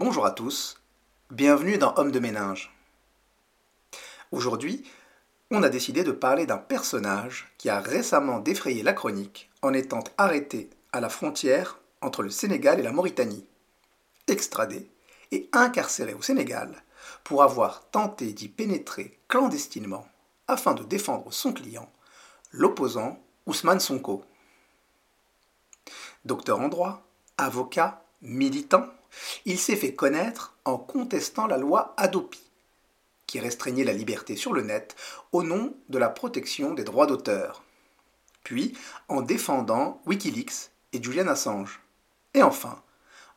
Bonjour à tous, bienvenue dans Homme de ménage. Aujourd'hui, on a décidé de parler d'un personnage qui a récemment défrayé la chronique en étant arrêté à la frontière entre le Sénégal et la Mauritanie, extradé et incarcéré au Sénégal pour avoir tenté d'y pénétrer clandestinement afin de défendre son client, l'opposant Ousmane Sonko. Docteur en droit, avocat, militant, il s'est fait connaître en contestant la loi Adopi, qui restreignait la liberté sur le net au nom de la protection des droits d'auteur, puis en défendant Wikileaks et Julian Assange, et enfin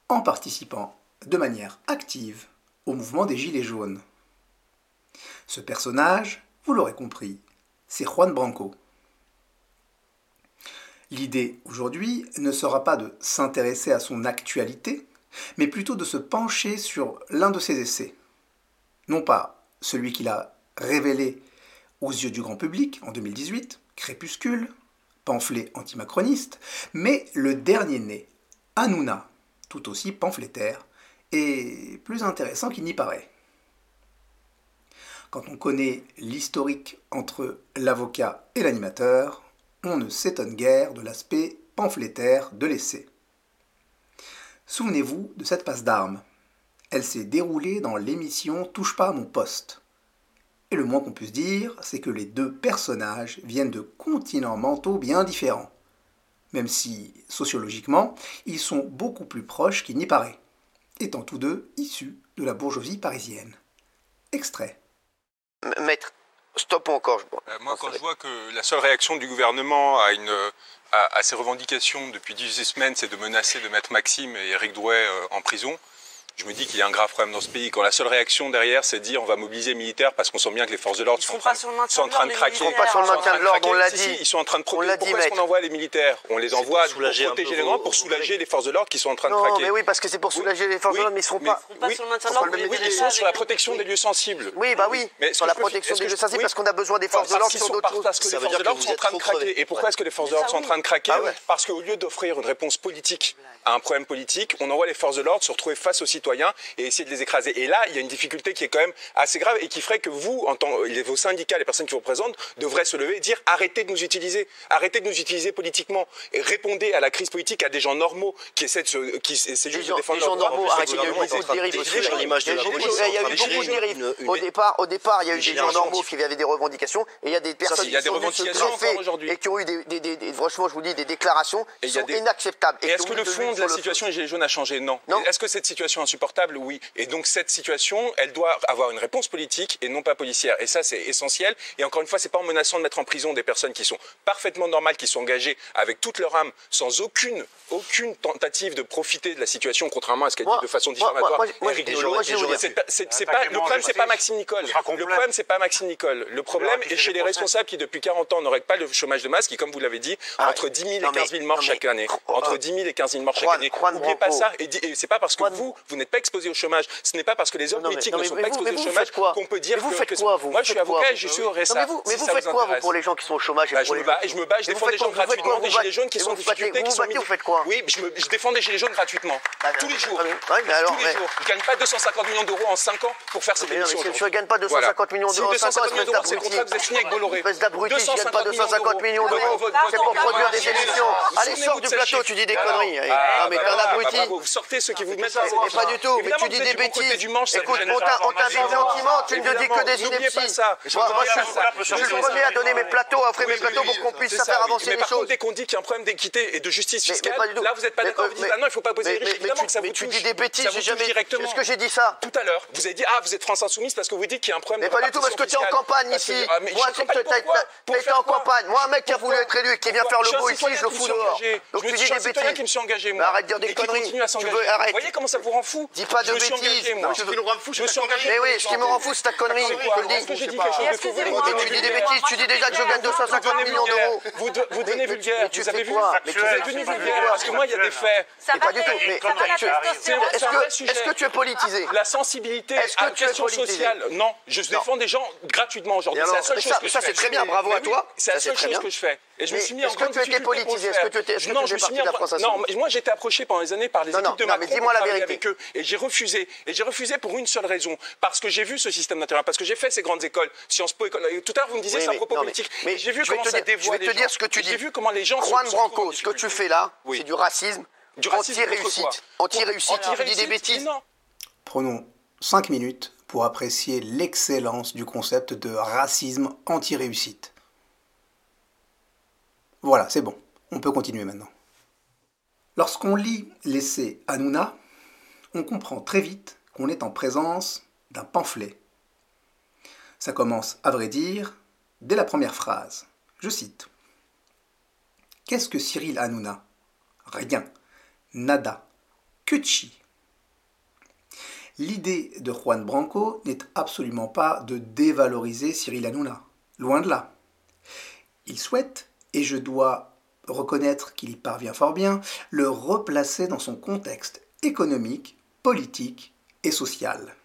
en participant de manière active au mouvement des Gilets jaunes. Ce personnage, vous l'aurez compris, c'est Juan Branco. L'idée aujourd'hui ne sera pas de s'intéresser à son actualité, mais plutôt de se pencher sur l'un de ses essais. Non pas celui qu'il a révélé aux yeux du grand public en 2018, Crépuscule, pamphlet antimacroniste, mais le dernier né, Hanouna, tout aussi pamphlétaire, et plus intéressant qu'il n'y paraît. Quand on connaît l'historique entre l'avocat et l'animateur, on ne s'étonne guère de l'aspect pamphlétaire de l'essai. Souvenez-vous de cette passe d'armes. Elle s'est déroulée dans l'émission Touche pas à mon poste. Et le moins qu'on puisse dire, c'est que les deux personnages viennent de continents mentaux bien différents, même si, sociologiquement, ils sont beaucoup plus proches qu'il n'y paraît, étant tous deux issus de la bourgeoisie parisienne. Extrait. Stop encore. Euh, moi, quand je vois que la seule réaction du gouvernement à, une, à, à ces revendications depuis 18 semaines, c'est de menacer de mettre Maxime et Eric Drouet euh, en prison, je me dis qu'il y a un grave problème dans ce pays. Quand la seule réaction derrière, c'est de dire on va mobiliser les militaires parce qu'on sent bien que les forces de l'ordre sont, en train- sont en train de craquer. Ils sont pas sur le maintien de l'ordre, on l'a Si, si, dit. ils sont en train de On l'a protéger. Pourquoi est-ce qu'on envoie les militaires? On les envoie pour, soulager un protéger les gens, pour soulager les forces de l'ordre qui sont en train de Non, craquer. mais oui, parce que c'est pour soulager les forces de l'ordre, mais ils seront mais- pas. pas oui, sur ils sont sur la protection des lieux sensibles. Oui, bah oui, Mais sur la protection des lieux sensibles, parce qu'on a besoin des forces de l'ordre sur sont- d'autres parce- choses. Parce que les forces de dire que l'ordre vous sont en train de craquer. Et pourquoi est-ce que les forces de l'ordre sont en train de craquer. Parce qu'au lieu d'offrir une réponse politique à un problème politique, on envoie les forces de l'ordre se retrouver face aux citoyens et essayer de les écraser. Et là, il y a une difficulté qui est quand même assez grave et qui ferait que vous, en tant vos syndicats, les personnes qui vous représentent, devraient se lever et dire arrêtez de nous utiliser, arrêtez de nous utiliser politiquement et répondez à la crise politique à des gens normaux qui essaient de se, qui juste gens, de défendre gens normaux, arrêtez, il y a eu beaucoup de dérives. détruire détruire l'image de la police. Il y a eu beaucoup de dérives. Au départ, au départ, il y a eu des gens normaux qui avaient des revendications, et il y a des personnes qui des sont venues se et qui ont eu des, franchement, je vous dis, des déclarations qui sont inacceptables. Et est-ce que le fond de sur la situation des Gilets jaunes a changé? Non. Est-ce que cette situation insupportable Oui. Et donc cette situation, elle doit avoir une réponse politique et non pas policière. Et ça, c'est essentiel. Et encore une fois, c'est pas en menaçant de mettre en prison des personnes qui sont parfaitement normales, qui sont engagées avec toute leur âme, sans aucune, aucune tentative de profiter de la situation, contrairement à ce qu'a dit de façon diffamatoire Nolot. pas- le problème, c'est pas Maxime Nicole. Le problème, c'est pas Maxime Nicole. Le problème est chez les responsables qui, depuis 40 ans, n'auraient pas le chômage de masse, qui, comme vous l'avez dit, Ah, entre 10 000 et non, mais- 15 000 morts chaque année. Entre oh. 10 000 et 15 000 morts chaque année. N'oubliez pas ça. Et, c'est pas parce que vous, vous n'êtes pas exposé au chômage. Ce n'est pas parce que les hommes Non, politiques non, ne sont mais pas vous- exposés au chômage qu'on peut dire Mais vous que- faites quoi, vous Moi, Vous je suis quoi, avocat et je suis au RSA. mais vous, mais si vous ça faites quoi, vous, pour les gens qui sont au chômage et Bah, pour je les me bats, je me bats, je défends des gens gratuitement, des gilets jaunes qui sont en difficulté, vous faites quoi Oui, je, je défends des gilets jaunes gratuitement. Bah, Tous les jours. Tous les jours. Ils ne gagnent pas 250 millions d'euros en 5 ans pour faire cette émission. aujourd'hui. ne gagnes pas 250 millions d'euros en 5 ans, 250 millions espèce d'euros, c'est le contrat que vous avez signé avec Bolloré. Je gagne pas 250 millions d'euros. C'est pour produire des émissions. Allez, sors du plateau, tu dis des conneries. Non, mais t'es un abruti. Vous sortez ceux qui vous mettent pas du tout, mais tu dis des bêtises. du manche, ça Écoute, on vu gentiment, tu ne dis que des inepties. Moi, je suis- le premier à donner mes plateaux, à offrir mes plateaux pour qu'on puisse c'est faire avancer Mais les choses. dès qu'on dit qu'il y a un problème d'équité et de justice fiscale, là, vous n'êtes pas d'accord. euh, Vous dites, mais- ah non, il ne faut pas poser les riches. Évidemment tu- que ça tu dis des bêtises, j'ai jamais. directement. Est-ce que j'ai dit ça Tout à l'heure, vous avez dit, ah, vous êtes France Insoumise parce que vous dites qu'il y a un problème Mais pas du tout, parce que tu es en campagne ici. Moi, suis en tu campagne été en. Moi, un mec qui a voulu être élu et qui vient faire le beau ici, je le fous dehors. Donc tu dis des bêtises. qui me suis engagé, Mais moi. arrête de dire des conneries. Tu veux-. Vous voyez comment ça vous rend fou Dis pas de bêtises. Non, fou, Je me suis c'est ta engagé. Mais oui, ce qui me rend fou, c'est ta connerie. Je te le dis. Tu dis des bêtises, tu dis déjà que je gagne 250 millions d'euros. Vous, de- vous devenez mais- vulgaire. vous avez fais vu quoi Mais Vous tu fais- devenu vulgaire parce que moi, il y a des faits. Ça pas du tout. ça. Est-ce C'est que, tu es politisé La sensibilité à la es question sociale, non. Je défends des gens gratuitement aujourd'hui. C'est la seule chose ça- que ça, je c'est fais. très bien, bravo à toi. C'est Ça, la c'est seule chose que je fais. Et je me suis mis en est-ce que grande tu le politisé? Est-ce que tu étais- Non, moi j'étais approché pendant les années par les Non, équipes de non, mais Macron dis-moi la vérité. Et j'ai refusé. Et j'ai refusé pour une seule raison. Parce que j'ai vu ce système d'intérieur, parce que j'ai fait ces grandes écoles, Sciences Po, école. Tout à l'heure, vous me disiez Oui, c'est un propos non, mais- politique. mais j'ai vu je vais comment te ça je vais les te dire gens. ce que tu Et J'ai dis. vu comment les gens se- Juan Branco, ce que tu fais là, Oui. c'est du racisme. Du racisme Anti-réussite. Anti-réussite, tu dis des bêtises. Prenons 5 minutes pour apprécier l'excellence du concept de racisme anti-réussite. Voilà, c'est bon. On peut continuer maintenant. Lorsqu'on lit l'essai Hanouna, on comprend très vite qu'on est en présence d'un pamphlet. Ça commence, à vrai dire, dès la première phrase. Je cite. Qu'est-ce que Cyril Hanouna Rien. Nada. Que. L'idée de Juan Branco n'est absolument pas de dévaloriser Cyril Hanouna. Loin de là. Il souhaite, et je dois reconnaître qu'il y parvient fort bien, le replacer dans son contexte économique, politique et social.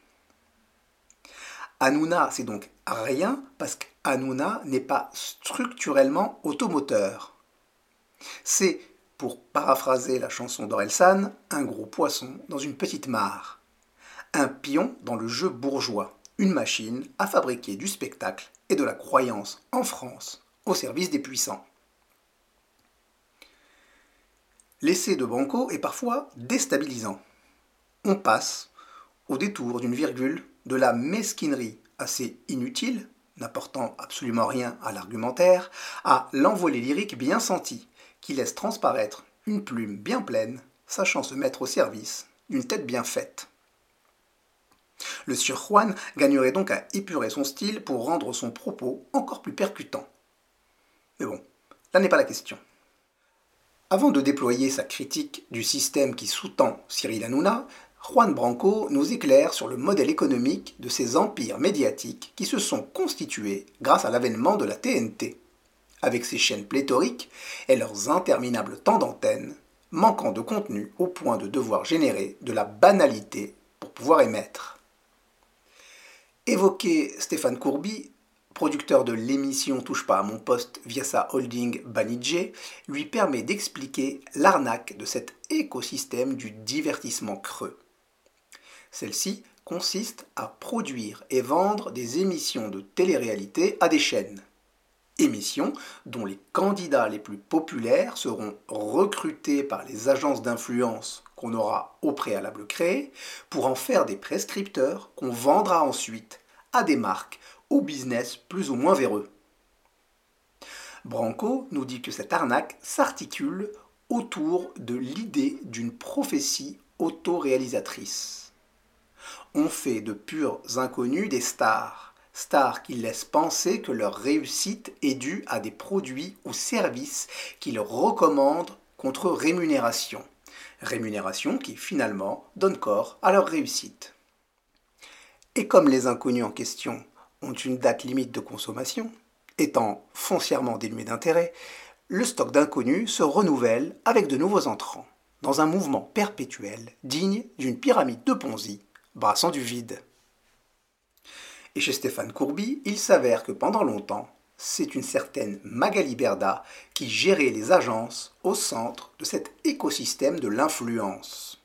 Hanouna, c'est donc rien parce qu'Hanouna n'est pas structurellement automoteur. C'est, pour paraphraser la chanson d'Orelsan, un gros poisson dans une petite mare. Un pion dans le jeu bourgeois, une machine à fabriquer du spectacle et de la croyance en France au service des puissants. L'essai de Branco est parfois déstabilisant. On passe, au détour d'une virgule, de la mesquinerie assez inutile, n'apportant absolument rien à l'argumentaire, à l'envolée lyrique bien senti, qui laisse transparaître une plume bien pleine, sachant se mettre au service d'une tête bien faite. Le sieur Juan gagnerait donc à épurer son style pour rendre son propos encore plus percutant. Mais bon, là n'est pas la question. Avant de déployer sa critique du système qui sous-tend Cyril Hanouna, Juan Branco nous éclaire sur le modèle économique de ces empires médiatiques qui se sont constitués grâce à l'avènement de la TNT, avec ses chaînes pléthoriques et leurs interminables temps d'antenne, manquant de contenu au point de devoir générer de la banalité pour pouvoir émettre. Évoquer Stéphane Courby, producteur de l'émission Touche pas à mon poste via sa holding Banijé, lui permet d'expliquer l'arnaque de cet écosystème du divertissement creux. Celle-ci consiste à produire et vendre des émissions de télé-réalité à des chaînes. Émissions dont les candidats les plus populaires seront recrutés par les agences d'influence qu'on aura au préalable créées pour en faire des prescripteurs qu'on vendra ensuite à des marques au business plus ou moins véreux. Branco nous dit que cette arnaque s'articule autour de l'idée d'une prophétie autoréalisatrice. On fait de purs inconnus des stars, stars qui laissent penser que leur réussite est due à des produits ou services qu'ils recommandent contre rémunération. Rémunération qui finalement donne corps à leur réussite. Et comme les inconnus en question ont une date limite de consommation, étant foncièrement dénués d'intérêt, le stock d'inconnus se renouvelle avec de nouveaux entrants, dans un mouvement perpétuel digne d'une pyramide de Ponzi, brassant du vide. Et chez Stéphane Courby, il s'avère que pendant longtemps, c'est une certaine Magali Berda qui gérait les agences au centre de cet écosystème de l'influence.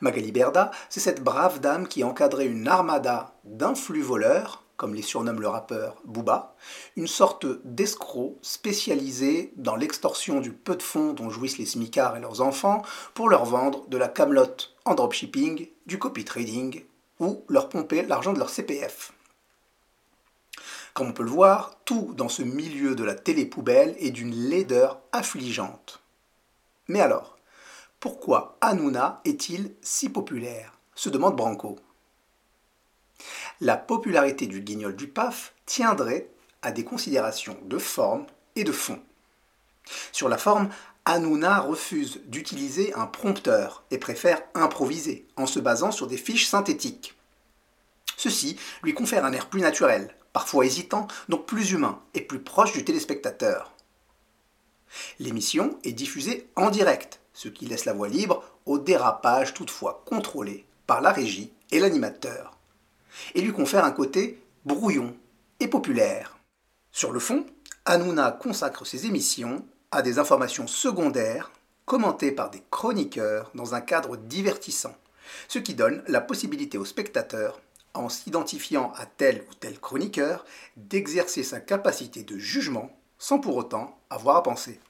Magali Berda, c'est cette brave dame qui encadrait une armada d'influx voleurs, comme les surnomme le rappeur Booba, une sorte d'escroc spécialisé dans l'extorsion du peu de fonds dont jouissent les smicards et leurs enfants pour leur vendre de la camelote en dropshipping, du copy trading ou leur pomper l'argent de leur CPF. Comme on peut le voir, tout dans ce milieu de la télé-poubelle est d'une laideur affligeante. Mais alors, pourquoi Hanouna est-il si populaire? se demande Branco. La popularité du guignol du PAF tiendrait à des considérations de forme et de fond. Sur la forme, Hanouna refuse d'utiliser un prompteur et préfère improviser en se basant sur des fiches synthétiques. Ceci lui confère un air plus naturel, parfois hésitant, donc plus humain et plus proche du téléspectateur. L'émission est diffusée en direct, ce qui laisse la voie libre au dérapage toutefois contrôlé par la régie et l'animateur, et lui confère un côté brouillon et populaire. Sur le fond, Hanouna consacre ses émissions à des informations secondaires commentées par des chroniqueurs dans un cadre divertissant, ce qui donne la possibilité au spectateur, en s'identifiant à tel ou tel chroniqueur, d'exercer sa capacité de jugement sans pour autant avoir à penser.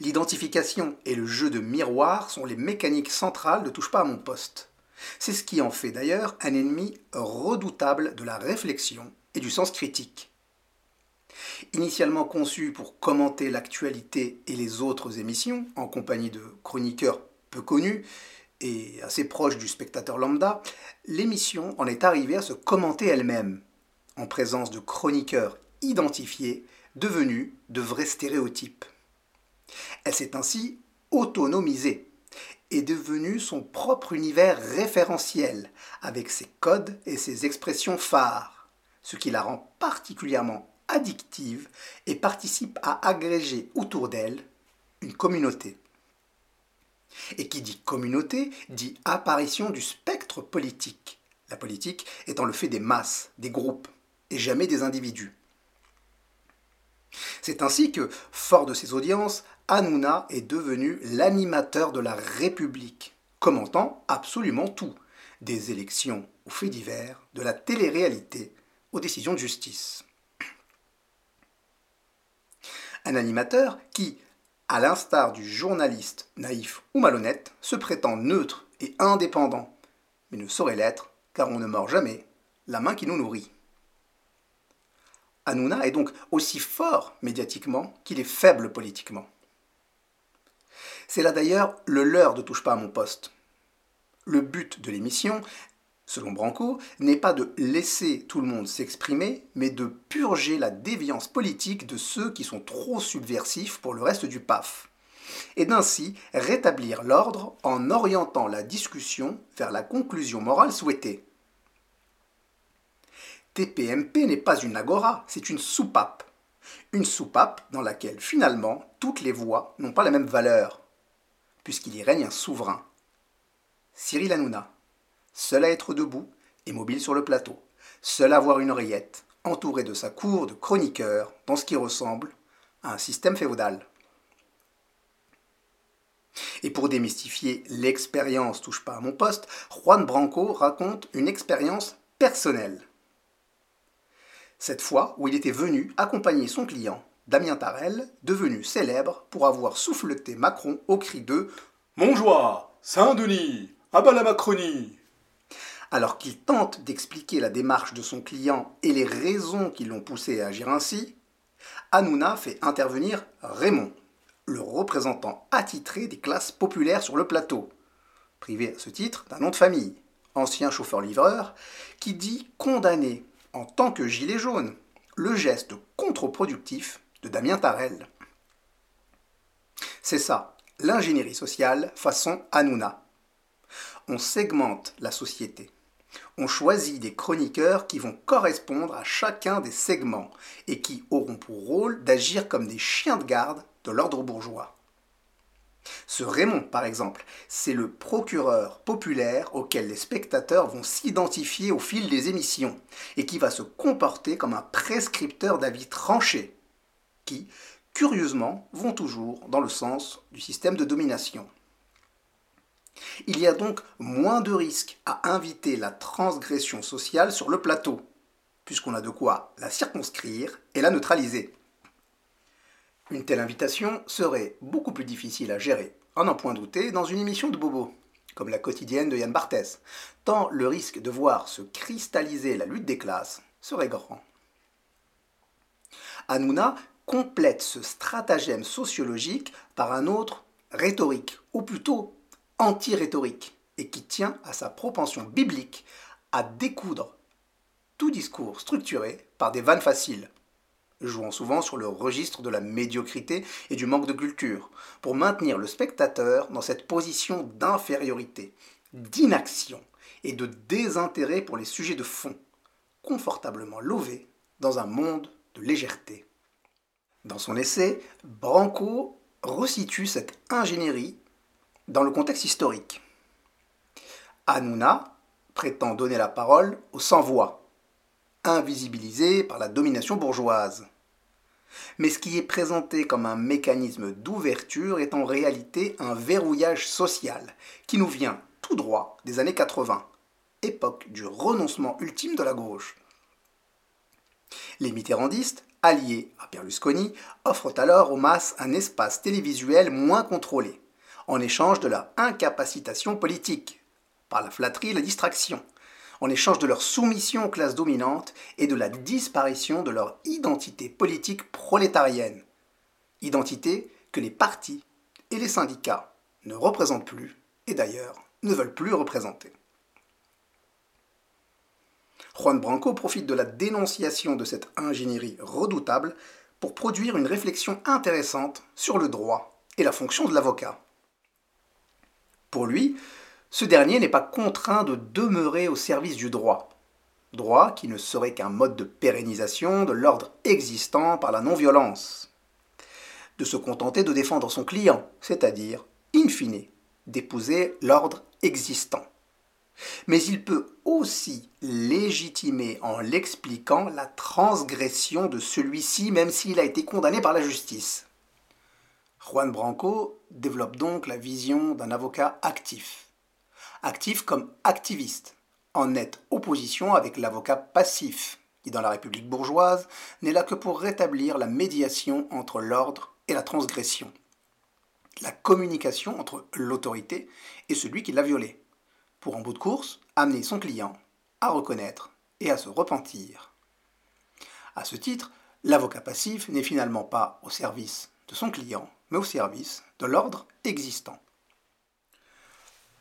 L'identification et le jeu de miroir sont les mécaniques centrales de Touche pas à mon poste. C'est ce qui en fait d'ailleurs un ennemi redoutable de la réflexion et du sens critique. Initialement conçu pour commenter l'actualité et les autres émissions, en compagnie de chroniqueurs peu connus et assez proches du spectateur lambda, l'émission en est arrivée à se commenter elle-même, en présence de chroniqueurs identifiés, devenus de vrais stéréotypes. Elle s'est ainsi autonomisée est devenue son propre univers référentiel, avec ses codes et ses expressions phares, ce qui la rend particulièrement addictive et participe à agréger autour d'elle une communauté. Et qui dit communauté dit apparition du spectre politique, la politique étant le fait des masses, des groupes, et jamais des individus. C'est ainsi que, fort de ses audiences, Hanouna est devenu l'animateur de la République, commentant absolument tout, des élections aux faits divers, de la télé-réalité aux décisions de justice. Un animateur qui, à l'instar du journaliste naïf ou malhonnête, se prétend neutre et indépendant, mais ne saurait l'être car on ne mord jamais la main qui nous nourrit. Hanouna est donc aussi fort médiatiquement qu'il est faible politiquement. C'est là d'ailleurs le leurre de Touche pas à mon poste. Le but de l'émission, selon Branco, n'est pas de laisser tout le monde s'exprimer, mais de purger la déviance politique de ceux qui sont trop subversifs pour le reste du PAF, et d'ainsi rétablir l'ordre en orientant la discussion vers la conclusion morale souhaitée. TPMP n'est pas une agora, c'est une soupape. Une soupape dans laquelle finalement toutes les voix n'ont pas la même valeur, puisqu'il y règne un souverain. Cyril Hanouna, seul à être debout et mobile sur le plateau, seul à avoir une oreillette, entouré de sa cour de chroniqueurs dans ce qui ressemble à un système féodal. Et pour démystifier l'expérience touche pas à mon poste, Juan Branco raconte une expérience personnelle cette fois où il était venu accompagner son client, Damien Tarel, devenu célèbre pour avoir souffleté Macron au cri de Montjoie, Saint-Denis, à bas la Macronie! Alors qu'il tente d'expliquer la démarche de son client et les raisons qui l'ont poussé à agir ainsi, Hanouna fait intervenir Raymond, le représentant attitré des classes populaires sur le plateau, privé à ce titre d'un nom de famille, ancien chauffeur-livreur, qui dit condamner en tant que gilet jaune, le geste contre-productif de Damien Tarel. C'est ça, l'ingénierie sociale façon Hanouna. On segmente la société. On choisit des chroniqueurs qui vont correspondre à chacun des segments et qui auront pour rôle d'agir comme des chiens de garde de l'ordre bourgeois. Ce Raymond, par exemple, c'est le procureur populaire auquel les spectateurs vont s'identifier au fil des émissions et qui va se comporter comme un prescripteur d'avis tranchés, qui, curieusement, vont toujours dans le sens du système de domination. Il y a donc moins de risques à inviter la transgression sociale sur le plateau, puisqu'on a de quoi la circonscrire et la neutraliser. Une telle invitation serait beaucoup plus difficile à gérer, en n'en point douter, dans une émission de Bobo, comme la quotidienne de Yann Barthès, tant le risque de voir se cristalliser la lutte des classes serait grand. Hanouna complète ce stratagème sociologique par un autre rhétorique, ou plutôt anti-rhétorique, et qui tient à sa propension biblique à découdre tout discours structuré par des vannes faciles jouant souvent sur le registre de la médiocrité et du manque de culture, pour maintenir le spectateur dans cette position d'infériorité, d'inaction et de désintérêt pour les sujets de fond, confortablement lové dans un monde de légèreté. Dans son essai, Branco resitue cette ingénierie dans le contexte historique. Hanouna prétend donner la parole aux sans-voix, invisibilisés par la domination bourgeoise. Mais ce qui est présenté comme un mécanisme d'ouverture est en réalité un verrouillage social qui nous vient tout droit des années 80, époque du renoncement ultime de la gauche. Les mitterrandistes, alliés à Berlusconi, offrent alors aux masses un espace télévisuel moins contrôlé, en échange de leur incapacitation politique, par la flatterie et la distraction, en échange de leur soumission aux classes dominantes et de la disparition de leur identité politique prolétarienne, identité que les partis et les syndicats ne représentent plus et d'ailleurs ne veulent plus représenter. Juan Branco profite de la dénonciation de cette ingénierie redoutable pour produire une réflexion intéressante sur le droit et la fonction de l'avocat. Pour lui, ce dernier n'est pas contraint de demeurer au service du droit, droit qui ne serait qu'un mode de pérennisation de l'ordre existant par la non-violence, de se contenter de défendre son client, c'est-à-dire, in fine, d'épouser l'ordre existant. Mais il peut aussi légitimer en l'expliquant la transgression de celui-ci même s'il a été condamné par la justice. Juan Branco développe donc la vision d'un avocat actif. Actif comme activiste, en nette opposition avec l'avocat passif, qui dans la République bourgeoise n'est là que pour rétablir la médiation entre l'ordre et la transgression, la communication entre l'autorité et celui qui l'a violée pour en bout de course amener son client à reconnaître et à se repentir. À ce titre, l'avocat passif n'est finalement pas au service de son client, mais au service de l'ordre existant.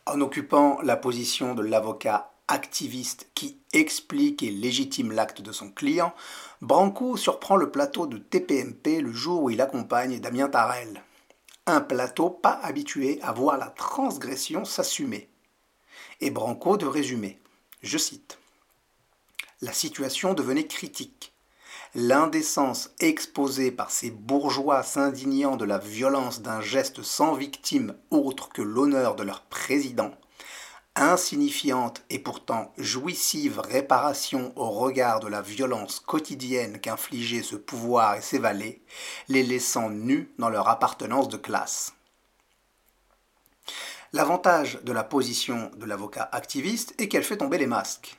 En occupant la position de l'avocat activiste qui explique et légitime l'acte de son client, Branco surprend le plateau de TPMP le jour où il accompagne Damien Tarel. Un plateau pas habitué à voir la transgression s'assumer et Branco de résumer. Je cite. La situation devenait critique. L'indécence exposée par ces bourgeois s'indignant de la violence d'un geste sans victime autre que l'honneur de leur président, insignifiante et pourtant jouissive réparation au regard de la violence quotidienne qu'infligeait ce pouvoir et ses valets, les laissant nus dans leur appartenance de classe. L'avantage de la position de l'avocat activiste est qu'elle fait tomber les masques.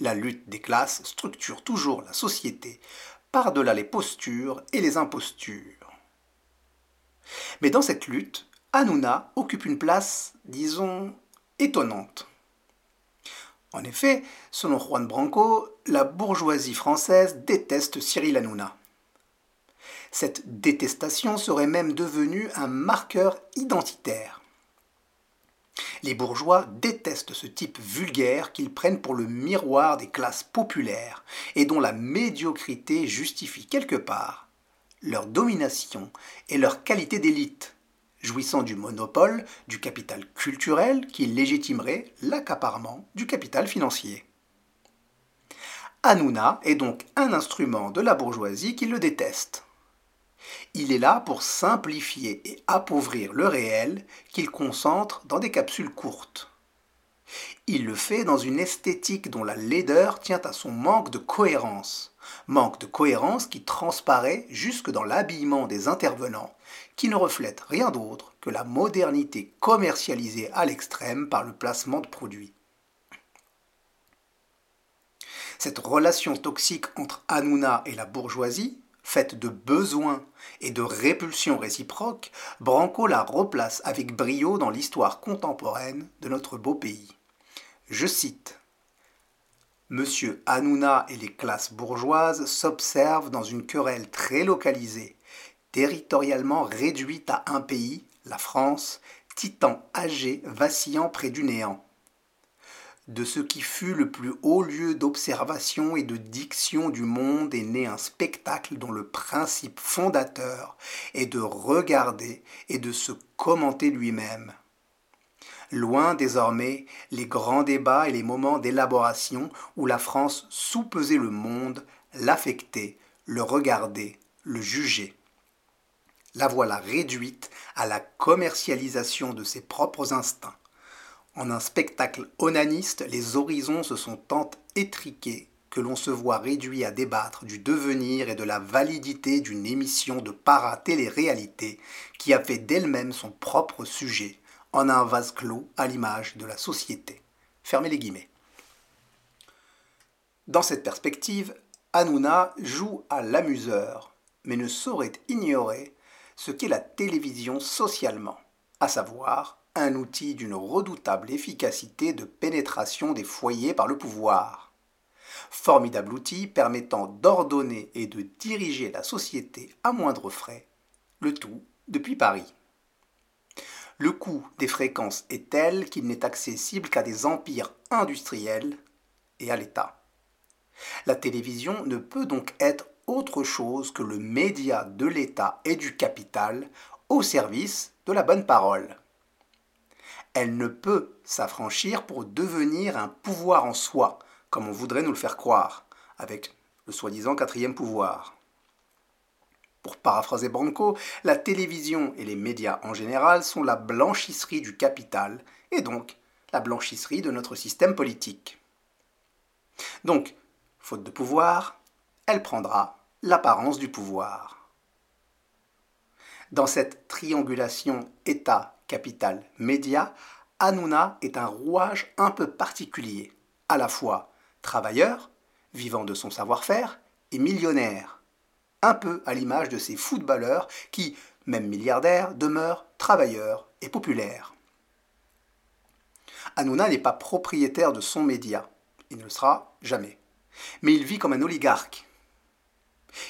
La lutte des classes structure toujours la société par-delà les postures et les impostures. Mais dans cette lutte, Hanouna occupe une place, disons, étonnante. En effet, selon Juan Branco, la bourgeoisie française déteste Cyril Hanouna. Cette détestation serait même devenue un marqueur identitaire. Les bourgeois détestent ce type vulgaire qu'ils prennent pour le miroir des classes populaires et dont la médiocrité justifie quelque part leur domination et leur qualité d'élite, jouissant du monopole du capital culturel qui légitimerait l'accaparement du capital financier. Hanouna est donc un instrument de la bourgeoisie qui le déteste. Il est là pour simplifier et appauvrir le réel qu'il concentre dans des capsules courtes. Il le fait dans une esthétique dont la laideur tient à son manque de cohérence, manque de cohérence qui transparaît jusque dans l'habillement des intervenants, qui ne reflète rien d'autre que la modernité commercialisée à l'extrême par le placement de produits. Cette relation toxique entre Hanouna et la bourgeoisie, faite de besoins et de répulsions réciproques, Branco la replace avec brio dans l'histoire contemporaine de notre beau pays. Je cite Monsieur Hanouna et les classes bourgeoises s'observent dans une querelle très localisée, territorialement réduite à un pays, la France, titan âgé vacillant près du néant de ce qui fut le plus haut lieu d'observation et de diction du monde est né un spectacle dont le principe fondateur est de regarder et de se commenter lui-même. Loin désormais les grands débats et les moments d'élaboration où la France soupesait le monde, l'affectait, le regardait, le jugeait. La voilà réduite à la commercialisation de ses propres instincts en un spectacle onaniste, les horizons se sont tant étriqués que l'on se voit réduit à débattre du devenir et de la validité d'une émission de para-télé-réalité qui a fait d'elle-même son propre sujet en un vase clos à l'image de la société. Fermez les guillemets. Dans cette perspective, Hanouna joue à l'amuseur, mais ne saurait ignorer ce qu'est la télévision socialement, à savoir un outil d'une redoutable efficacité de pénétration des foyers par le pouvoir. Formidable outil permettant d'ordonner et de diriger la société à moindre frais, le tout depuis Paris. Le coût des fréquences est tel qu'il n'est accessible qu'à des empires industriels et à l'État. La télévision ne peut donc être autre chose que le média de l'État et du capital au service de la bonne parole. Elle ne peut s'affranchir pour devenir un pouvoir en soi, comme on voudrait nous le faire croire, avec le soi-disant quatrième pouvoir. Pour paraphraser Branco, la télévision et les médias en général sont la blanchisserie du capital et donc la blanchisserie de notre système politique. Donc, faute de pouvoir, elle prendra l'apparence du pouvoir. Dans cette triangulation État, capital, média, Hanouna est un rouage un peu particulier, à la fois travailleur, vivant de son savoir-faire, et millionnaire, un peu à l'image de ces footballeurs qui, même milliardaires, demeurent travailleurs et populaires. Hanouna n'est pas propriétaire de son média, il ne le sera jamais, mais il vit comme un oligarque.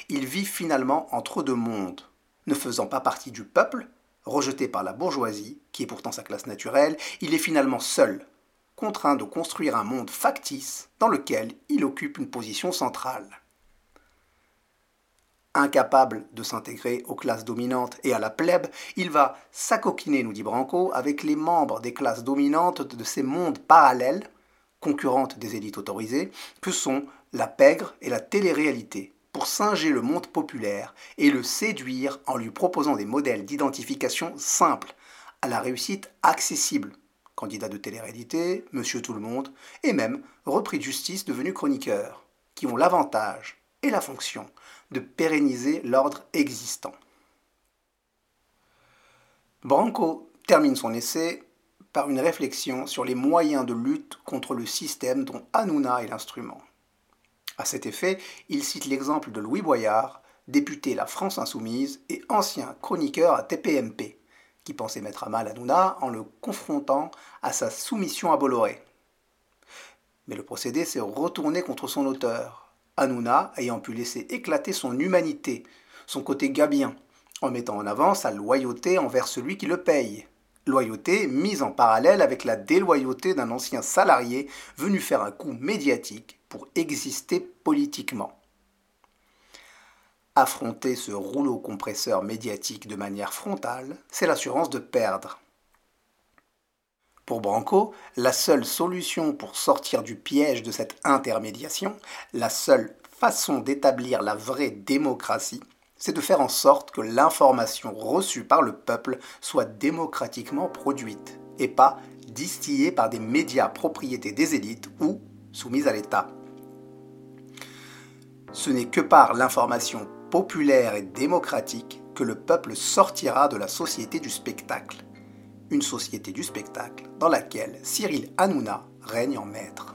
Il vit finalement entre deux mondes, ne faisant pas partie du peuple, rejeté par la bourgeoisie, qui est pourtant sa classe naturelle, il est finalement seul, contraint de construire un monde factice dans lequel il occupe une position centrale. Incapable de s'intégrer aux classes dominantes et à la plèbe, il va s'acoquiner, nous dit Branco, avec les membres des classes dominantes de ces mondes parallèles, concurrentes des élites autorisées, que sont la pègre et la télé-réalité, pour singer le monde populaire et le séduire en lui proposant des modèles d'identification simples, à la réussite accessible. Candidat de télé-réalité, Monsieur Tout le Monde, et même repris de justice devenu chroniqueur, qui ont l'avantage et la fonction de pérenniser l'ordre existant. Branco termine son essai par une réflexion sur les moyens de lutte contre le système dont Hanouna est l'instrument. À cet effet, il cite l'exemple de Louis Boyard, député La France Insoumise et ancien chroniqueur à TPMP, qui pensait mettre à mal Hanouna en le confrontant à sa soumission à Bolloré. Mais le procédé s'est retourné contre son auteur, Hanouna ayant pu laisser éclater son humanité, son côté gabien, en mettant en avant sa loyauté envers celui qui le paye. Loyauté mise en parallèle avec la déloyauté d'un ancien salarié venu faire un coup médiatique pour exister politiquement. Affronter ce rouleau compresseur médiatique de manière frontale, c'est l'assurance de perdre. Pour Branco, la seule solution pour sortir du piège de cette intermédiation, la seule façon d'établir la vraie démocratie, c'est de faire en sorte que l'information reçue par le peuple soit démocratiquement produite et pas distillée par des médias propriétés des élites ou soumise à l'État. Ce n'est que par l'information populaire et démocratique que le peuple sortira de la société du spectacle une société du spectacle dans laquelle Cyril Hanouna règne en maître.